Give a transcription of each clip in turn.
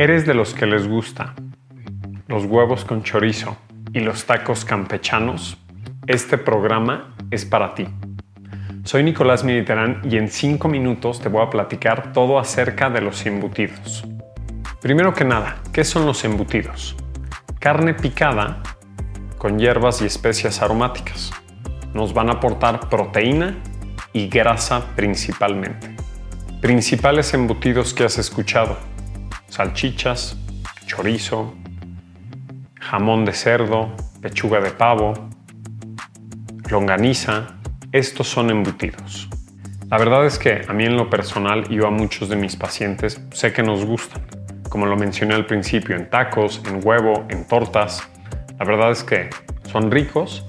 ¿Eres de los que les gusta los huevos con chorizo y los tacos campechanos? Este programa es para ti. Soy Nicolás Militerán y en 5 minutos te voy a platicar todo acerca de los embutidos. Primero que nada, ¿qué son los embutidos? Carne picada con hierbas y especias aromáticas. Nos van a aportar proteína y grasa principalmente. Principales embutidos que has escuchado salchichas, chorizo, jamón de cerdo, pechuga de pavo, longaniza. Estos son embutidos. La verdad es que a mí en lo personal y a muchos de mis pacientes sé que nos gustan. Como lo mencioné al principio, en tacos, en huevo, en tortas. La verdad es que son ricos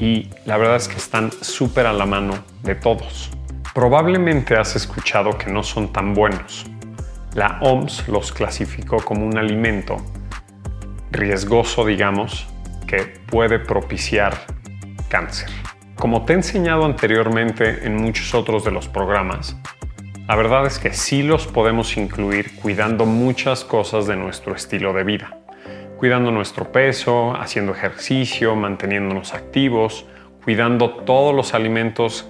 y la verdad es que están súper a la mano de todos. Probablemente has escuchado que no son tan buenos, la OMS los clasificó como un alimento riesgoso, digamos, que puede propiciar cáncer. Como te he enseñado anteriormente en muchos otros de los programas, la verdad es que sí los podemos incluir cuidando muchas cosas de nuestro estilo de vida. Cuidando nuestro peso, haciendo ejercicio, manteniéndonos activos, cuidando todos los alimentos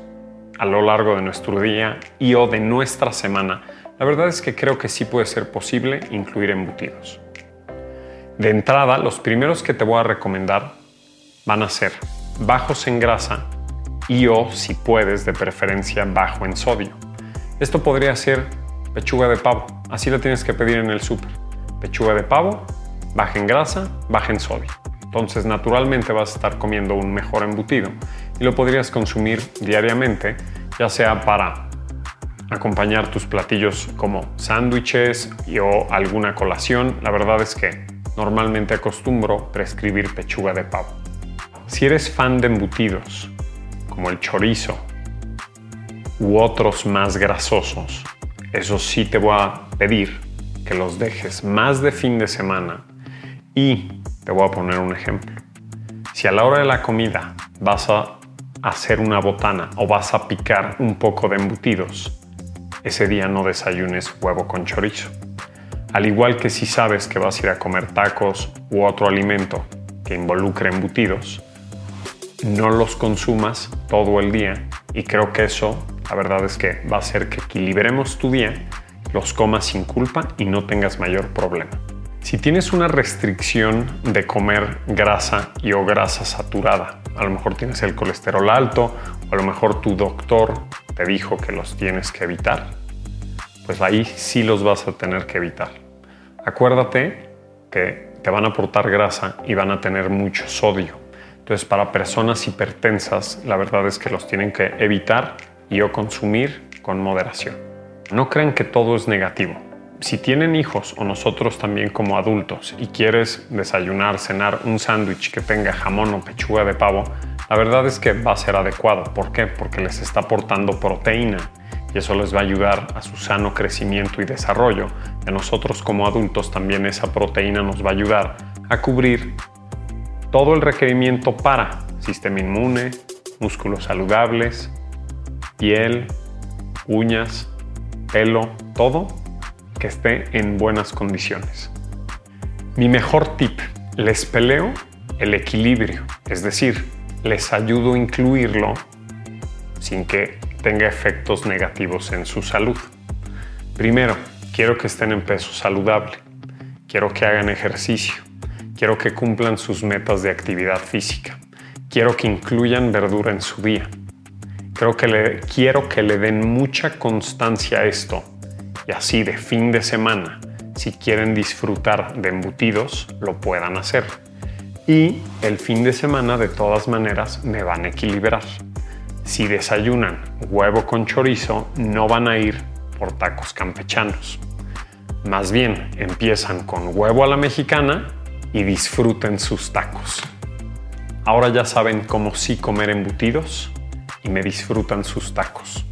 a lo largo de nuestro día y o de nuestra semana la verdad es que creo que sí puede ser posible incluir embutidos. De entrada, los primeros que te voy a recomendar van a ser bajos en grasa y o, si puedes, de preferencia bajo en sodio. Esto podría ser pechuga de pavo, así la tienes que pedir en el súper. Pechuga de pavo, baja en grasa, baja en sodio. Entonces, naturalmente vas a estar comiendo un mejor embutido y lo podrías consumir diariamente, ya sea para acompañar tus platillos como sándwiches o alguna colación, la verdad es que normalmente acostumbro prescribir pechuga de pavo. Si eres fan de embutidos, como el chorizo u otros más grasosos, eso sí te voy a pedir que los dejes más de fin de semana y te voy a poner un ejemplo. Si a la hora de la comida vas a hacer una botana o vas a picar un poco de embutidos, ese día no desayunes huevo con chorizo. Al igual que si sabes que vas a ir a comer tacos u otro alimento que involucre embutidos, no los consumas todo el día y creo que eso, la verdad es que va a hacer que equilibremos tu día, los comas sin culpa y no tengas mayor problema. Si tienes una restricción de comer grasa y o grasa saturada, a lo mejor tienes el colesterol alto o a lo mejor tu doctor te dijo que los tienes que evitar, pues ahí sí los vas a tener que evitar. Acuérdate que te van a aportar grasa y van a tener mucho sodio. Entonces para personas hipertensas la verdad es que los tienen que evitar y o consumir con moderación. No crean que todo es negativo. Si tienen hijos o nosotros también como adultos y quieres desayunar, cenar un sándwich que tenga jamón o pechuga de pavo, la verdad es que va a ser adecuado. ¿Por qué? Porque les está aportando proteína y eso les va a ayudar a su sano crecimiento y desarrollo. Y a nosotros como adultos también esa proteína nos va a ayudar a cubrir todo el requerimiento para sistema inmune, músculos saludables, piel, uñas, pelo, todo que esté en buenas condiciones. Mi mejor tip, les peleo el equilibrio, es decir, les ayudo a incluirlo sin que tenga efectos negativos en su salud. Primero, quiero que estén en peso saludable, quiero que hagan ejercicio, quiero que cumplan sus metas de actividad física, quiero que incluyan verdura en su día. Creo que quiero que le den mucha constancia a esto y así de fin de semana, si quieren disfrutar de embutidos, lo puedan hacer y el fin de semana de todas maneras me van a equilibrar. Si desayunan huevo con chorizo, no van a ir por tacos campechanos. Más bien, empiezan con huevo a la mexicana y disfruten sus tacos. Ahora ya saben cómo sí comer embutidos y me disfrutan sus tacos.